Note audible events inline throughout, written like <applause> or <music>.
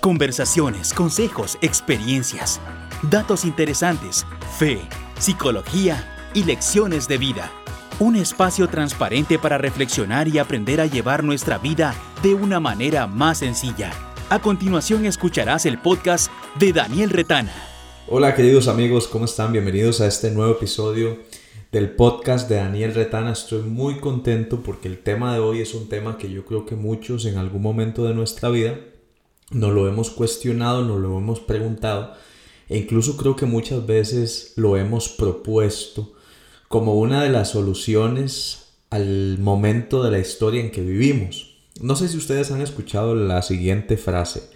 Conversaciones, consejos, experiencias, datos interesantes, fe, psicología y lecciones de vida. Un espacio transparente para reflexionar y aprender a llevar nuestra vida de una manera más sencilla. A continuación escucharás el podcast de Daniel Retana. Hola queridos amigos, ¿cómo están? Bienvenidos a este nuevo episodio del podcast de Daniel Retana. Estoy muy contento porque el tema de hoy es un tema que yo creo que muchos en algún momento de nuestra vida nos lo hemos cuestionado, nos lo hemos preguntado e incluso creo que muchas veces lo hemos propuesto como una de las soluciones al momento de la historia en que vivimos. No sé si ustedes han escuchado la siguiente frase.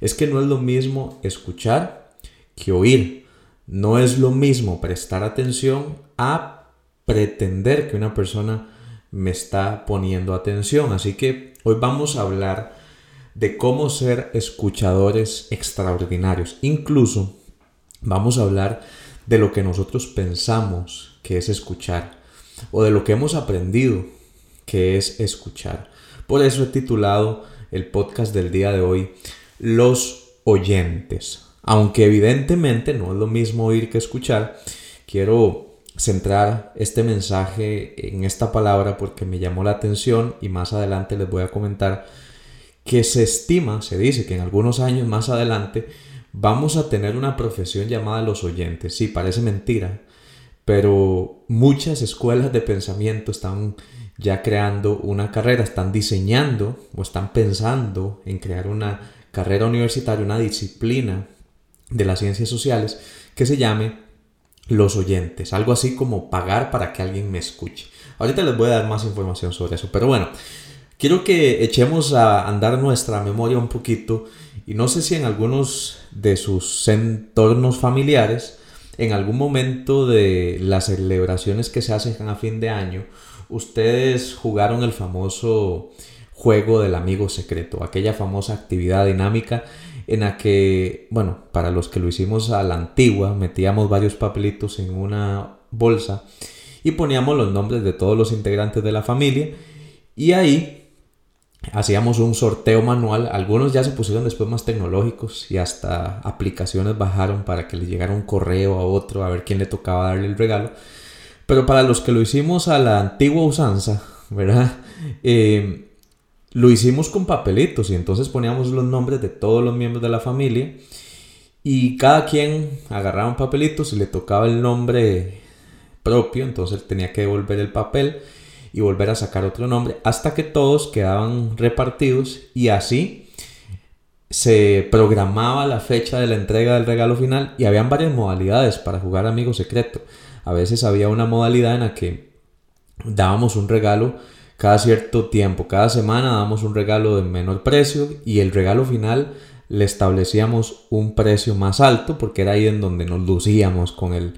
Es que no es lo mismo escuchar que oír. No es lo mismo prestar atención a pretender que una persona me está poniendo atención. Así que hoy vamos a hablar de cómo ser escuchadores extraordinarios. Incluso vamos a hablar de lo que nosotros pensamos que es escuchar o de lo que hemos aprendido que es escuchar. Por eso he titulado el podcast del día de hoy Los oyentes. Aunque evidentemente no es lo mismo oír que escuchar, quiero centrar este mensaje en esta palabra porque me llamó la atención y más adelante les voy a comentar que se estima, se dice que en algunos años más adelante vamos a tener una profesión llamada los oyentes. Sí, parece mentira, pero muchas escuelas de pensamiento están ya creando una carrera, están diseñando o están pensando en crear una carrera universitaria, una disciplina de las ciencias sociales que se llame los oyentes, algo así como pagar para que alguien me escuche. Ahorita les voy a dar más información sobre eso, pero bueno, quiero que echemos a andar nuestra memoria un poquito y no sé si en algunos de sus entornos familiares, en algún momento de las celebraciones que se hacen a fin de año, ustedes jugaron el famoso juego del amigo secreto, aquella famosa actividad dinámica en la que, bueno, para los que lo hicimos a la antigua, metíamos varios papelitos en una bolsa y poníamos los nombres de todos los integrantes de la familia y ahí hacíamos un sorteo manual. Algunos ya se pusieron después más tecnológicos y hasta aplicaciones bajaron para que le llegara un correo a otro a ver quién le tocaba darle el regalo. Pero para los que lo hicimos a la antigua usanza, ¿verdad? <laughs> Eh, lo hicimos con papelitos y entonces poníamos los nombres de todos los miembros de la familia y cada quien agarraba un papelito, si le tocaba el nombre propio, entonces tenía que devolver el papel y volver a sacar otro nombre hasta que todos quedaban repartidos y así se programaba la fecha de la entrega del regalo final y habían varias modalidades para jugar amigo secreto. A veces había una modalidad en la que dábamos un regalo cada cierto tiempo, cada semana dábamos un regalo de menor precio y el regalo final le establecíamos un precio más alto porque era ahí en donde nos lucíamos con el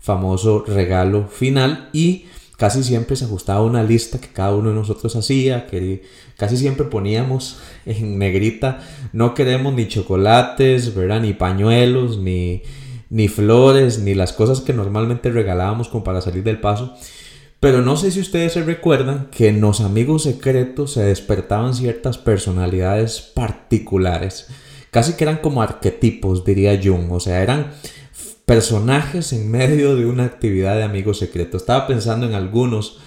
famoso regalo final y casi siempre se ajustaba una lista que cada uno de nosotros hacía, que casi siempre poníamos <laughs> en negrita, no queremos ni chocolates, ¿verdad? ni pañuelos, ni, ni flores, ni las cosas que normalmente regalábamos como para salir del paso. Pero no sé si ustedes se recuerdan que en los amigos secretos se despertaban ciertas personalidades particulares, casi que eran como arquetipos, diría Jung, o sea, eran personajes en medio de una actividad de amigos secretos. Estaba pensando en algunos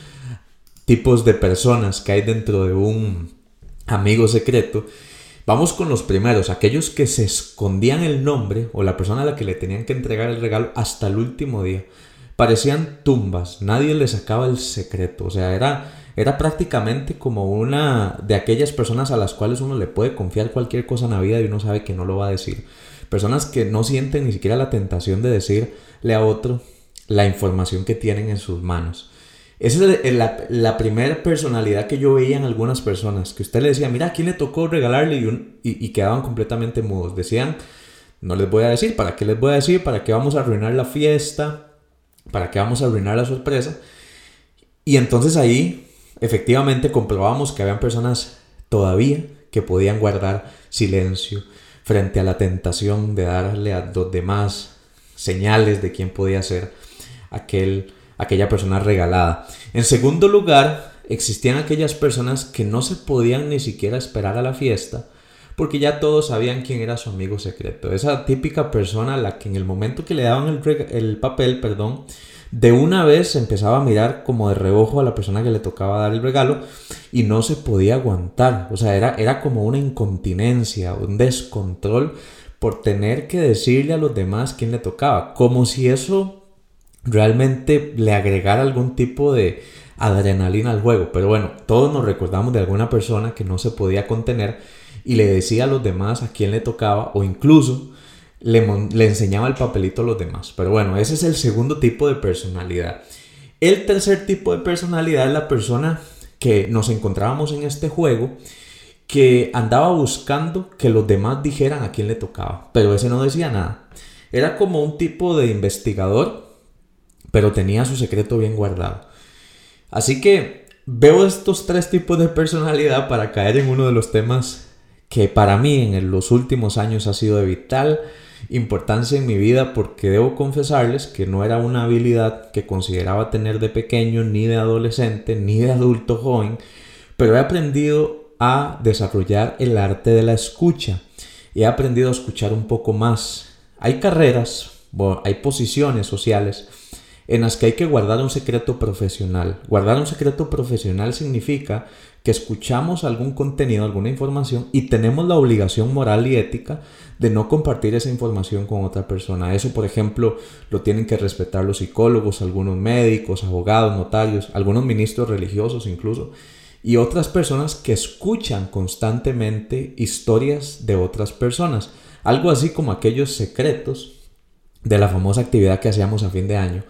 tipos de personas que hay dentro de un amigo secreto. Vamos con los primeros, aquellos que se escondían el nombre o la persona a la que le tenían que entregar el regalo hasta el último día. Parecían tumbas, nadie le sacaba el secreto, o sea, era, era prácticamente como una de aquellas personas a las cuales uno le puede confiar cualquier cosa en la vida y uno sabe que no lo va a decir. Personas que no sienten ni siquiera la tentación de decirle a otro la información que tienen en sus manos. Esa es la, primera personalidad que yo veía en algunas personas, que usted le decía, mira, ¿a quién le tocó regalarle? Y, y, quedaban completamente mudos. Decían, no les voy a decir, ¿para qué les voy a decir? ¿Para qué vamos a arruinar la fiesta? ¿Para qué vamos a arruinar la sorpresa? Y entonces ahí, efectivamente, comprobamos que habían personas todavía que podían guardar silencio, frente a la tentación de darle a los demás señales de quién podía ser aquel, aquella persona regalada. En segundo lugar, existían aquellas personas que no se podían ni siquiera esperar a la fiesta porque ya todos sabían quién era su amigo secreto. Esa típica persona a la que en el momento que le daban el, el papel, perdón, de una vez empezaba a mirar como de reojo a la persona que le tocaba dar el regalo y no se podía aguantar. O sea, era, era como una incontinencia, un descontrol por tener que decirle a los demás quién le tocaba, como si eso realmente le agregara algún tipo de adrenalina al juego. Pero bueno, todos nos recordamos de alguna persona que no se podía contener y le decía a los demás a quién le tocaba o incluso le, enseñaba el papelito a los demás. Pero bueno, ese es el segundo tipo de personalidad. El tercer tipo de personalidad es la persona que nos encontrábamos en este juego que andaba buscando que los demás dijeran a quién le tocaba, pero ese no decía nada. Era como un tipo de investigador, pero tenía su secreto bien guardado. Así que veo estos tres tipos de personalidad para caer en uno de los temas que para mí en los últimos años ha sido vital importancia en mi vida porque debo confesarles que no era una habilidad que consideraba tener de pequeño, ni de adolescente, ni de adulto joven, pero he aprendido a desarrollar el arte de la escucha. He aprendido a escuchar un poco más. Hay carreras, hay posiciones sociales en las que hay que guardar un secreto profesional. Guardar un secreto profesional significa que escuchamos algún contenido, alguna información y tenemos la obligación moral y ética de no compartir esa información con otra persona. Eso, por ejemplo, lo tienen que respetar los psicólogos, algunos médicos, abogados, notarios, algunos ministros religiosos incluso, y otras personas que escuchan constantemente historias de otras personas. Algo así como aquellos secretos de la famosa actividad que hacíamos a fin de año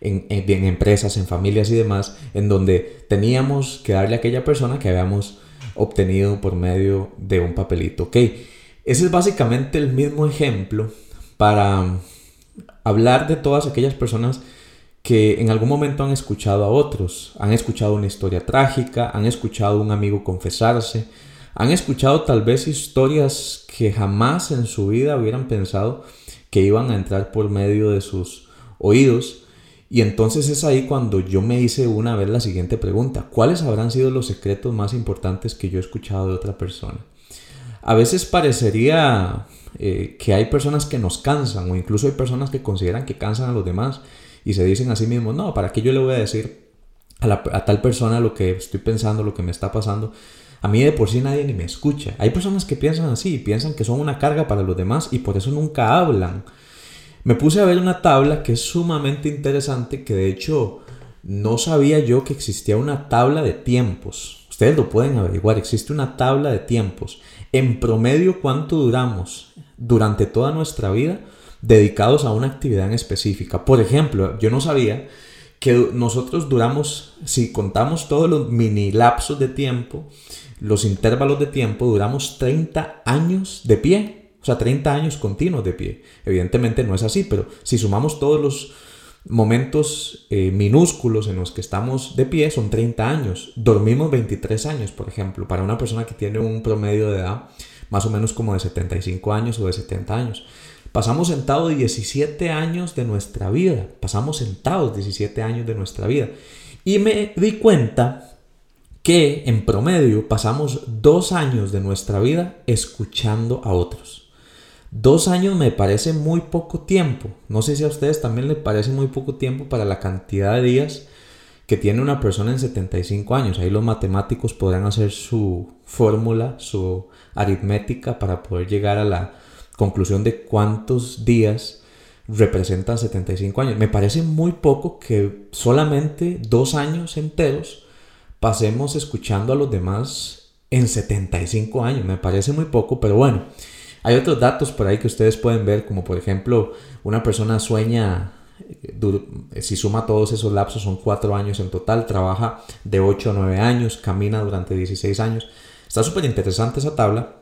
en, empresas, en familias y demás, en donde teníamos que darle a aquella persona que habíamos obtenido por medio de un papelito. Ok, ese es básicamente el mismo ejemplo para hablar de todas aquellas personas que en algún momento han escuchado a otros, han escuchado una historia trágica, han escuchado a un amigo confesarse, han escuchado tal vez historias que jamás en su vida hubieran pensado que iban a entrar por medio de sus oídos y entonces es ahí cuando yo me hice una vez la siguiente pregunta. ¿Cuáles habrán sido los secretos más importantes que yo he escuchado de otra persona? A veces parecería eh, que hay personas que nos cansan o incluso hay personas que consideran que cansan a los demás y se dicen a sí mismos, no, ¿para qué yo le voy a decir a, a tal persona lo que estoy pensando, lo que me está pasando? A mí de por sí nadie ni me escucha. Hay personas que piensan así, piensan que son una carga para los demás y por eso nunca hablan me puse a ver una tabla que es sumamente interesante, que de hecho no sabía yo que existía una tabla de tiempos. Ustedes lo pueden averiguar, existe una tabla de tiempos. En promedio, ¿cuánto duramos durante toda nuestra vida dedicados a una actividad en específica? Por ejemplo, yo no sabía que nosotros duramos, si contamos todos los mini lapsos de tiempo, los intervalos de tiempo, duramos 30 años de pie. O sea, 30 años continuos de pie. Evidentemente no es así, pero si sumamos todos los momentos eh, minúsculos en los que estamos de pie, son 30 años. Dormimos 23 años, por ejemplo, para una persona que tiene un promedio de edad más o menos como de 75 años o de 70 años. Pasamos sentados 17 años de nuestra vida. Pasamos sentados 17 años de nuestra vida. Y me di cuenta que en promedio pasamos dos años de nuestra vida escuchando a otros. Dos años me parece muy poco tiempo. No sé si a ustedes también les parece muy poco tiempo para la cantidad de días que tiene una persona en 75 años. Ahí los matemáticos podrán hacer su fórmula, su aritmética para poder llegar a la conclusión de cuántos días representan 75 años. Me parece muy poco que solamente dos años enteros pasemos escuchando a los demás en 75 años. Me parece muy poco, pero bueno. Hay otros datos por ahí que ustedes pueden ver, como por ejemplo, una persona sueña, eh, si suma todos esos lapsos, son cuatro años en total, trabaja de 8 a 9 años, camina durante 16 años. Está súper interesante esa tabla.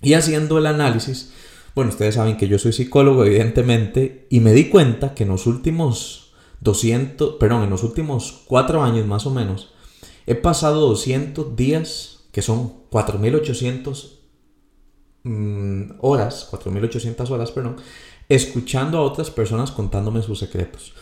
Y haciendo el análisis, bueno, ustedes saben que yo soy psicólogo, evidentemente, y me di cuenta que en los últimos 200, perdón, en los últimos 4 años más o menos, he pasado 200 días, que son 4800 Mm, horas, 4.800 horas, perdón, escuchando a otras personas contándome sus secretos.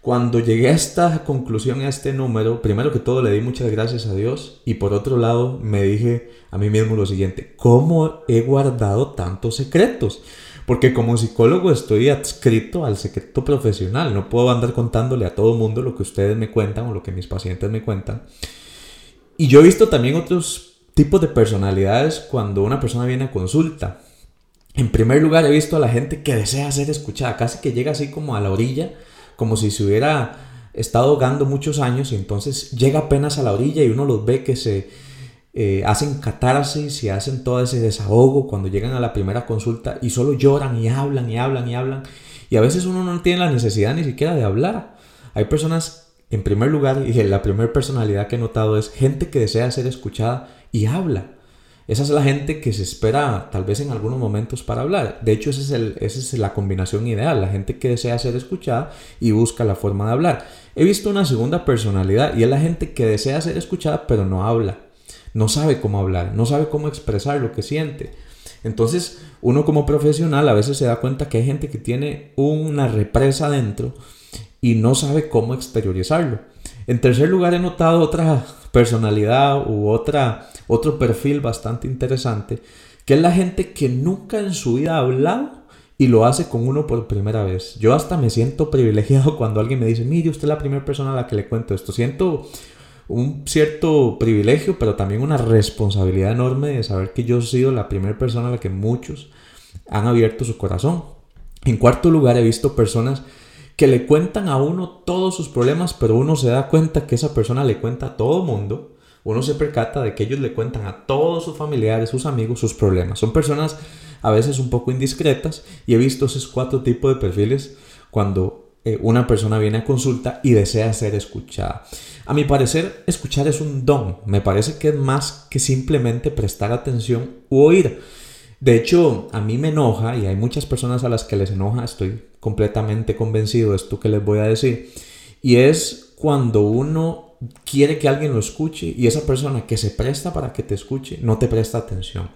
Cuando llegué a esta conclusión, a este número, primero que todo le di muchas gracias a Dios y por otro lado me dije a mí mismo lo siguiente, ¿cómo he guardado tantos secretos? Porque como psicólogo estoy adscrito al secreto profesional, no puedo andar contándole a todo mundo lo que ustedes me cuentan o lo que mis pacientes me cuentan. Y yo he visto también otros tipos de personalidades cuando una persona viene a consulta. En primer lugar, he visto a la gente que desea ser escuchada, casi que llega así como a la orilla como si se hubiera estado ahogando muchos años y entonces llega apenas a la orilla y uno los ve que se eh, hacen catarsis y hacen todo ese desahogo cuando llegan a la primera consulta y solo lloran y hablan y hablan y hablan y a veces uno no tiene la necesidad ni siquiera de hablar. Hay personas, en primer lugar, y la primera personalidad que he notado es gente que desea ser escuchada y habla. Esa es la gente que se espera tal vez en algunos momentos para hablar. De hecho, esa es, el, esa es la combinación ideal, la gente que desea ser escuchada y busca la forma de hablar. He visto una segunda personalidad y es la gente que desea ser escuchada pero no habla. No sabe cómo hablar, no sabe cómo expresar lo que siente. Entonces, uno como profesional a veces se da cuenta que hay gente que tiene una represa dentro y no sabe cómo exteriorizarlo. En tercer lugar, he notado otra personalidad u otra, otro perfil bastante interesante, que es la gente que nunca en su vida ha hablado y lo hace con uno por primera vez. Yo hasta me siento privilegiado <laughs> cuando alguien me dice, mire, usted es la primera persona a la que le cuento esto. Siento un cierto privilegio, pero también una responsabilidad enorme de saber que yo he sido la primera persona a la que muchos han abierto su corazón. En cuarto lugar, he visto personas que le cuentan a uno todos sus problemas, pero uno se da cuenta que esa persona le cuenta a todo mundo. Uno se percata de que ellos le cuentan a todos sus familiares, sus amigos, sus problemas. Son personas a veces un poco indiscretas y he visto esos cuatro tipos de perfiles cuando eh, una persona viene a consulta y desea ser escuchada. A mi parecer, escuchar es un don. Me parece que es más que simplemente prestar atención u oír. De hecho, a mí me enoja, y hay muchas personas a las que les enoja, estoy completamente convencido de esto que les voy a decir, y es cuando uno quiere que alguien lo escuche y esa persona que se presta para que te escuche no te presta atención.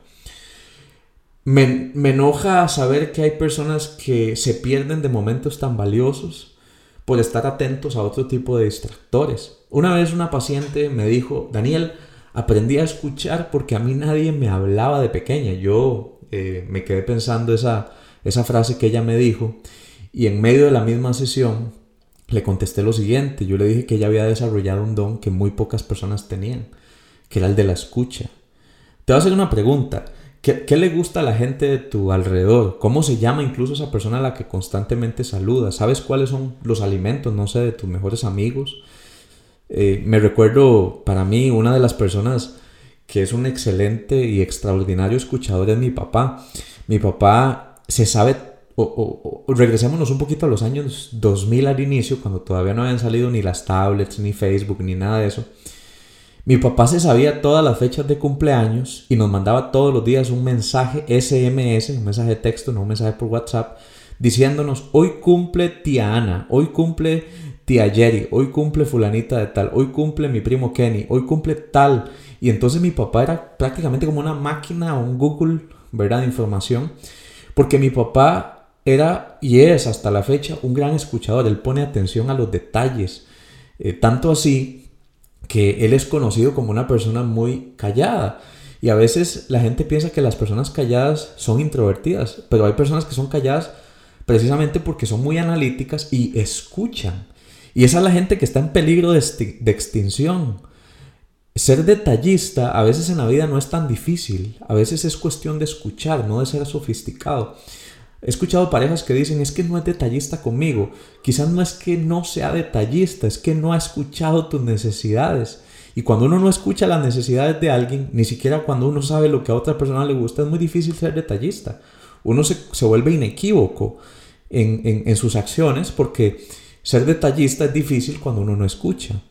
Me, me enoja saber que hay personas que se pierden de momentos tan valiosos por estar atentos a otro tipo de distractores. Una vez una paciente me dijo, Daniel, aprendí a escuchar porque a mí nadie me hablaba de pequeña. Yo eh, me quedé pensando esa, esa frase que ella me dijo y en medio de la misma sesión le contesté lo siguiente. Yo le dije que ella había desarrollado un don que muy pocas personas tenían, que era el de la escucha. Te voy a hacer una pregunta. ¿Qué, ¿Qué, le gusta a la gente de tu alrededor? ¿Cómo se llama incluso esa persona a la que constantemente saludas? ¿Sabes cuáles son los alimentos, no sé, de tus mejores amigos? Eh, me recuerdo para mí una de las personas que es un excelente y extraordinario escuchador, es mi papá. Mi papá se sabe, o, regresémonos un poquito a los años 2000 al inicio, cuando todavía no habían salido ni las tablets, ni Facebook, ni nada de eso. Mi papá se sabía todas las fechas de cumpleaños y nos mandaba todos los días un mensaje SMS, un mensaje de texto, no un mensaje por WhatsApp, diciéndonos, hoy cumple tía Ana, hoy cumple tía Jerry, hoy cumple fulanita de tal, hoy cumple mi primo Kenny, hoy cumple tal. Y entonces mi papá era prácticamente como una máquina o un Google, ¿verdad? De información. Porque mi papá era y es hasta la fecha un gran escuchador. Él pone atención a los detalles. Eh, tanto así que él es conocido como una persona muy callada. Y a veces la gente piensa que las personas calladas son introvertidas. Pero hay personas que son calladas precisamente porque son muy analíticas y escuchan. Y esa es la gente que está en peligro de, de extinción ser detallista a veces en la vida no es tan difícil, a veces es cuestión de escuchar, no de ser sofisticado. He escuchado parejas que dicen es que no es detallista conmigo, quizás no es que no sea detallista, es que no ha escuchado tus necesidades. Y cuando uno no escucha las necesidades de alguien, ni siquiera cuando uno sabe lo que a otra persona le gusta, es muy difícil ser detallista. Uno se, vuelve inequívoco en, en sus acciones porque ser detallista es difícil cuando uno no escucha.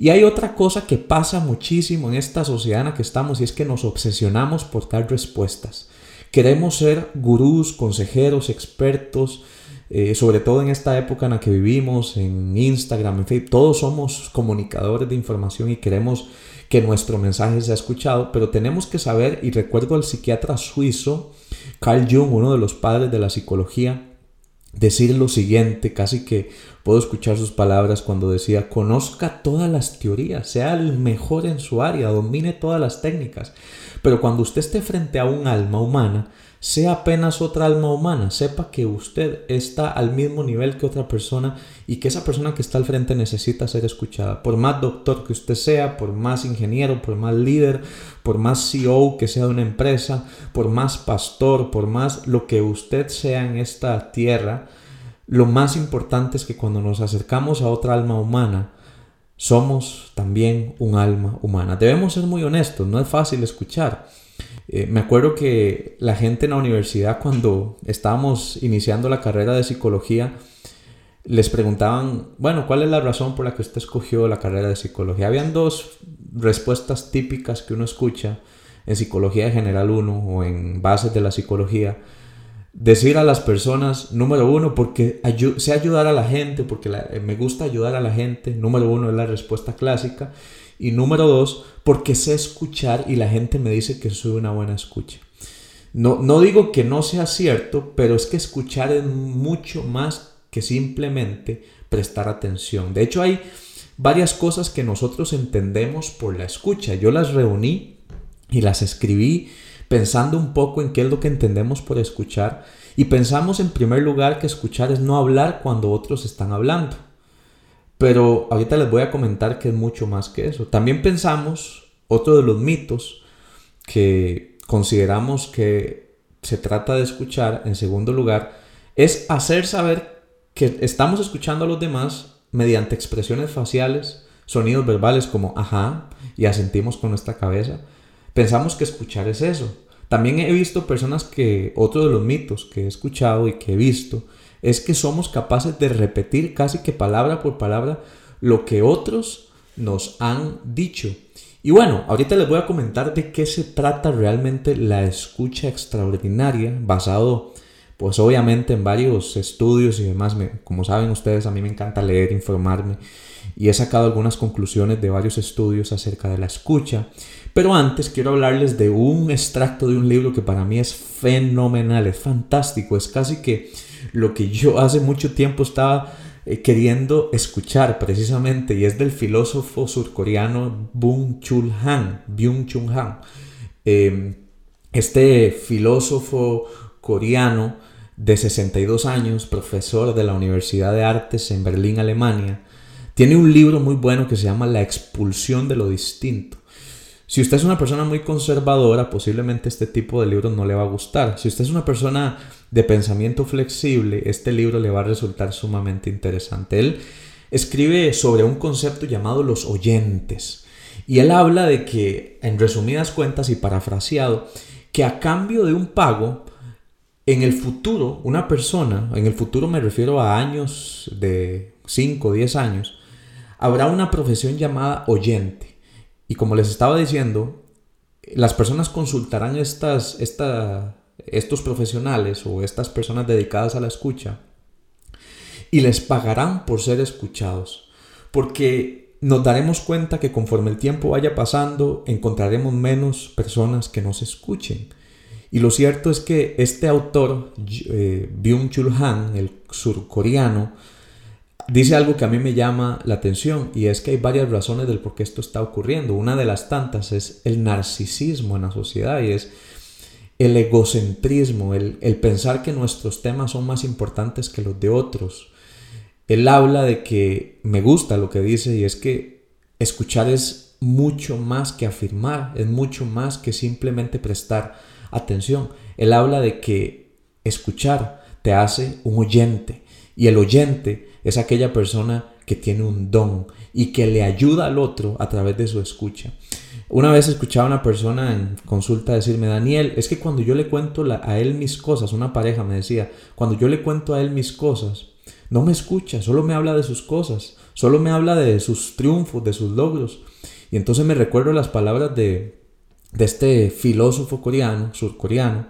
Y hay otra cosa que pasa muchísimo en esta sociedad en la que estamos y es que nos obsesionamos por dar respuestas. Queremos ser gurús, consejeros, expertos, eh, sobre todo en esta época en la que vivimos, en Instagram, en Facebook, todos somos comunicadores de información y queremos que nuestro mensaje sea escuchado, pero tenemos que saber, y recuerdo al psiquiatra suizo Carl Jung, uno de los padres de la psicología, decir lo siguiente, casi que Puedo escuchar sus palabras cuando decía, conozca todas las teorías, sea el mejor en su área, domine todas las técnicas. Pero cuando usted esté frente a un alma humana, sea apenas otra alma humana, sepa que usted está al mismo nivel que otra persona y que esa persona que está al frente necesita ser escuchada. Por más doctor que usted sea, por más ingeniero, por más líder, por más CEO que sea de una empresa, por más pastor, por más lo que usted sea en esta tierra, lo más importante es que cuando nos acercamos a otra alma humana, somos también un alma humana. Debemos ser muy honestos, no es fácil escuchar. Eh, me acuerdo que la gente en la universidad cuando estábamos iniciando la carrera de psicología, les preguntaban, bueno, ¿cuál es la razón por la que usted escogió la carrera de psicología? Habían dos respuestas típicas que uno escucha en psicología general 1 o en bases de la psicología decir a las personas, número uno, porque sé ayudar a la gente, porque eh, me gusta ayudar a la gente, número uno es la respuesta clásica, y número dos, porque sé escuchar y la gente me dice que soy una buena escucha. No, no digo que no sea cierto, pero es que escuchar es mucho más que simplemente prestar atención. De hecho, hay varias cosas que nosotros entendemos por la escucha. Yo las reuní y las escribí pensando un poco en qué es lo que entendemos por escuchar y pensamos en primer lugar que escuchar es no hablar cuando otros están hablando. Pero ahorita les voy a comentar que es mucho más que eso. También pensamos, otro de los mitos que consideramos que se trata de escuchar, en segundo lugar, es hacer saber que estamos escuchando a los demás mediante expresiones faciales, sonidos verbales como ajá y asentimos con nuestra cabeza Pensamos que escuchar es eso. También he visto personas que, otro de los mitos que he escuchado y que he visto, es que somos capaces de repetir casi que palabra por palabra lo que otros nos han dicho. Y bueno, ahorita les voy a comentar de qué se trata realmente la escucha extraordinaria, basado pues obviamente en varios estudios y demás. como saben ustedes, a mí me encanta leer, informarme y he sacado algunas conclusiones de varios estudios acerca de la escucha. Pero antes quiero hablarles de un extracto de un libro que para mí es fenomenal, es fantástico, es casi que lo que yo hace mucho tiempo estaba eh, queriendo escuchar precisamente y es del filósofo surcoreano Byung Chul Han, Byung Chul Han. Em, este filósofo coreano de 62 años, profesor de la Universidad de Artes en Berlín, Alemania, tiene un libro muy bueno que se llama La expulsión de lo distinto. Si usted es una persona muy conservadora, posiblemente este tipo de libros no le va a gustar. Si usted es una persona de pensamiento flexible, este libro le va a resultar sumamente interesante. Él escribe sobre un concepto llamado los oyentes. Y él habla de que, en resumidas cuentas y parafraseado, que a cambio de un pago, en el futuro, una persona, en el futuro me refiero a años de 5 o 10 años, habrá una profesión llamada oyente. Y como les estaba diciendo, las personas consultarán estas, estos profesionales o estas personas dedicadas a la escucha y les pagarán por ser escuchados. Porque nos daremos cuenta que conforme el tiempo vaya pasando, encontraremos menos personas que nos escuchen. Y lo cierto es que este autor, eh, Byung-Chul Han, el surcoreano, dice algo que a mí me llama la atención y es que hay varias razones del por qué esto está ocurriendo. Una de las tantas es el narcisismo en la sociedad y es el egocentrismo, el, pensar que nuestros temas son más importantes que los de otros. Él habla de que me gusta lo que dice y es que escuchar es mucho más que afirmar, es mucho más que simplemente prestar atención. Él habla de que escuchar te hace un oyente y el oyente es aquella persona que tiene un don y que le ayuda al otro a través de su escucha. Una vez escuchaba a una persona en consulta decirme, Daniel, es que cuando yo le cuento a él mis cosas, una pareja me decía, cuando yo le cuento a él mis cosas, no me escucha, solo me habla de sus cosas, solo me habla de sus triunfos, de sus logros. Y entonces me recuerdo las palabras de, de este filósofo coreano, surcoreano,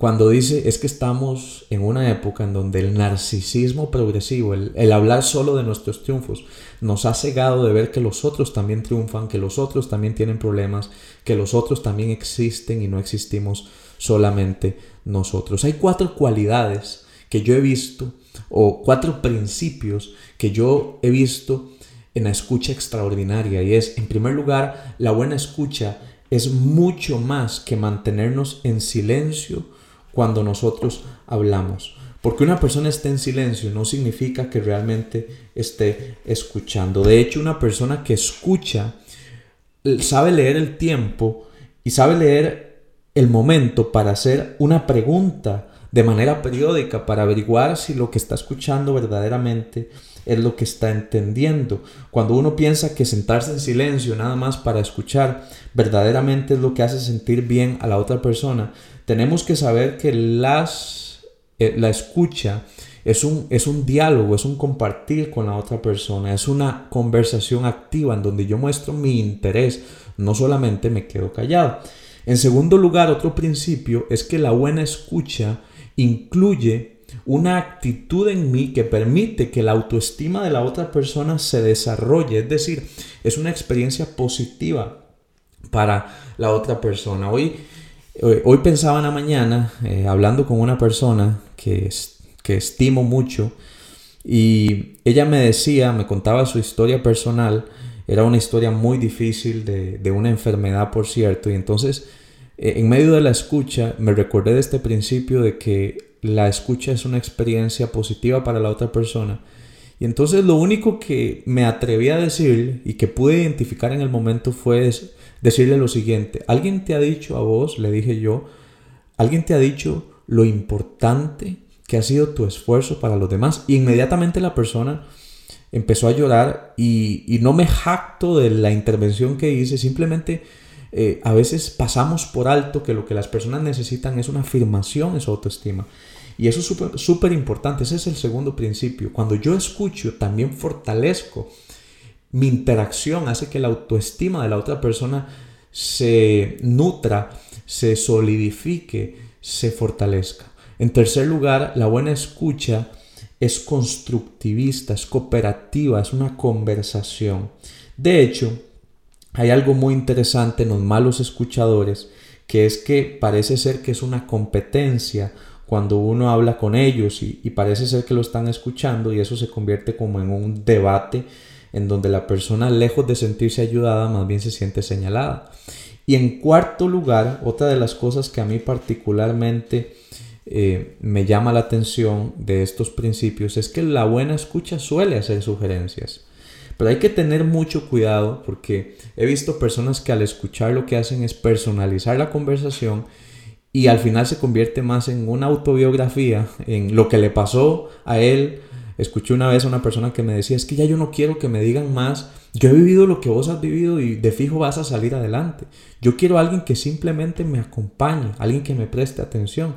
cuando dice es que estamos en una época en donde el narcisismo progresivo, el, hablar solo de nuestros triunfos, nos ha cegado de ver que los otros también triunfan, que los otros también tienen problemas, que los otros también existen y no existimos solamente nosotros. Hay cuatro cualidades que yo he visto o cuatro principios que yo he visto en la escucha extraordinaria y es, en primer lugar, la buena escucha es mucho más que mantenernos en silencio cuando nosotros hablamos. Porque una persona esté en silencio no significa que realmente esté escuchando. De hecho, una persona que escucha sabe leer el tiempo y sabe leer el momento para hacer una pregunta de manera periódica para averiguar si lo que está escuchando verdaderamente es lo que está entendiendo. Cuando uno piensa que sentarse en silencio nada más para escuchar verdaderamente es lo que hace sentir bien a la otra persona, tenemos que saber que las, eh, la escucha es un, es un diálogo, es un compartir con la otra persona, es una conversación activa en donde yo muestro mi interés, no solamente me quedo callado. En segundo lugar, otro principio es que la buena escucha incluye una actitud en mí que permite que la autoestima de la otra persona se desarrolle, es decir, es una experiencia positiva para la otra persona. Hoy, hoy, pensaba en la mañana, eh, hablando con una persona que, que estimo mucho, y ella me decía, me contaba su historia personal, era una historia muy difícil de, de una enfermedad, por cierto, y entonces eh, en medio de la escucha me recordé de este principio de que la escucha es una experiencia positiva para la otra persona. Y entonces lo único que me atreví a decir y que pude identificar en el momento fue decirle lo siguiente. ¿Alguien te ha dicho a vos, le dije yo, alguien te ha dicho lo importante que ha sido tu esfuerzo para los demás? Y inmediatamente la persona empezó a llorar y, y no me jacto de la intervención que hice, simplemente eh, a veces pasamos por alto que lo que las personas necesitan es una afirmación en su autoestima. Y eso es súper importante, ese es el segundo principio. Cuando yo escucho, también fortalezco mi interacción, hace que la autoestima de la otra persona se nutra, se solidifique, se fortalezca. En tercer lugar, la buena escucha es constructivista, es cooperativa, es una conversación. De hecho, hay algo muy interesante en los malos escuchadores, que es que parece ser que es una competencia cuando uno habla con ellos y, parece ser que lo están escuchando y eso se convierte como en un debate en donde la persona lejos de sentirse ayudada más bien se siente señalada. Y en cuarto lugar, otra de las cosas que a mí particularmente eh, me llama la atención de estos principios es que la buena escucha suele hacer sugerencias. Pero hay que tener mucho cuidado porque he visto personas que al escuchar lo que hacen es personalizar la conversación y al final se convierte más en una autobiografía, en lo que le pasó a él. Escuché una vez a una persona que me decía, es que ya yo no quiero que me digan más, yo he vivido lo que vos has vivido y de fijo vas a salir adelante. Yo quiero a alguien que simplemente me acompañe, alguien que me preste atención.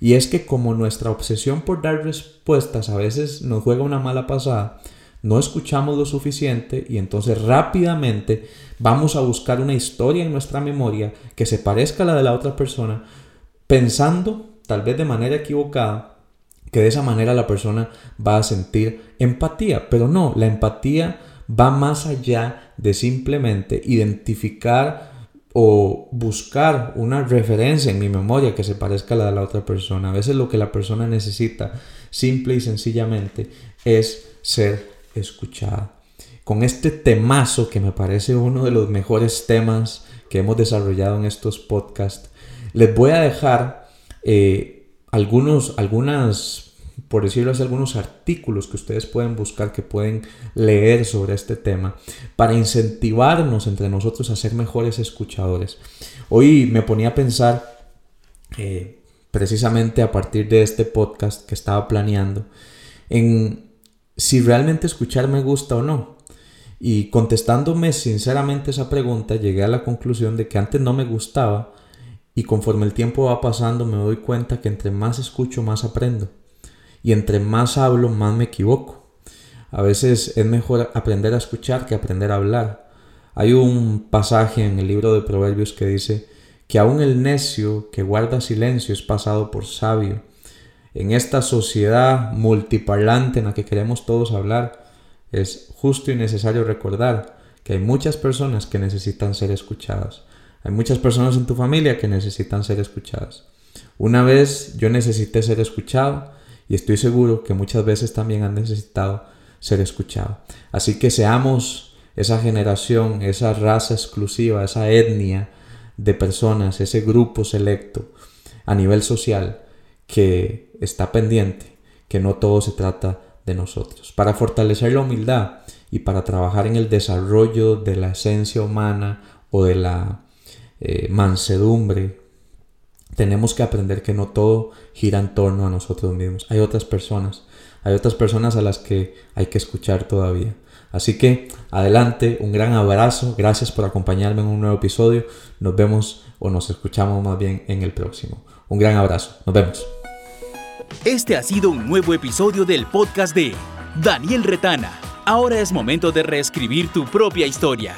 Y es que como nuestra obsesión por dar respuestas a veces nos juega una mala pasada, no escuchamos lo suficiente y entonces rápidamente vamos a buscar una historia en nuestra memoria que se parezca a la de la otra persona, pensando, tal vez de manera equivocada, que de esa manera la persona va a sentir empatía. Pero no, la empatía va más allá de simplemente identificar o buscar una referencia en mi memoria que se parezca a la de la otra persona. A veces lo que la persona necesita, simple y sencillamente, es ser escuchada. Con este temazo que me parece uno de los mejores temas que hemos desarrollado en estos podcasts, les voy a dejar eh, algunos, algunas, por decirlo así, algunos artículos que ustedes pueden buscar, que pueden leer sobre este tema, para incentivarnos entre nosotros a ser mejores escuchadores. Hoy me ponía a pensar, eh, precisamente a partir de este podcast que estaba planeando, en si realmente escuchar me gusta o no. Y contestándome sinceramente esa pregunta, llegué a la conclusión de que antes no me gustaba y conforme el tiempo va pasando me doy cuenta que entre más escucho más aprendo y entre más hablo más me equivoco. A veces es mejor aprender a escuchar que aprender a hablar. Hay un pasaje en el libro de Proverbios que dice que aún el necio que guarda silencio es pasado por sabio en esta sociedad multiparlante en la que queremos todos hablar, es justo y necesario recordar que hay muchas personas que necesitan ser escuchadas. Hay muchas personas en tu familia que necesitan ser escuchadas. Una vez yo necesité ser escuchado y estoy seguro que muchas veces también han necesitado ser escuchados. Así que seamos esa generación, esa raza exclusiva, esa etnia de personas, ese grupo selecto a nivel social que está pendiente, que no todo se trata de nosotros. Para fortalecer la humildad y para trabajar en el desarrollo de la esencia humana o de la eh, mansedumbre, tenemos que aprender que no todo gira en torno a nosotros mismos. Hay otras personas, hay otras personas a las que hay que escuchar todavía. Así que adelante, un gran abrazo, gracias por acompañarme en un nuevo episodio. Nos vemos o nos escuchamos más bien en el próximo. Un gran abrazo, nos vemos. Este ha sido un nuevo episodio del podcast de Daniel Retana. Ahora es momento de reescribir tu propia historia.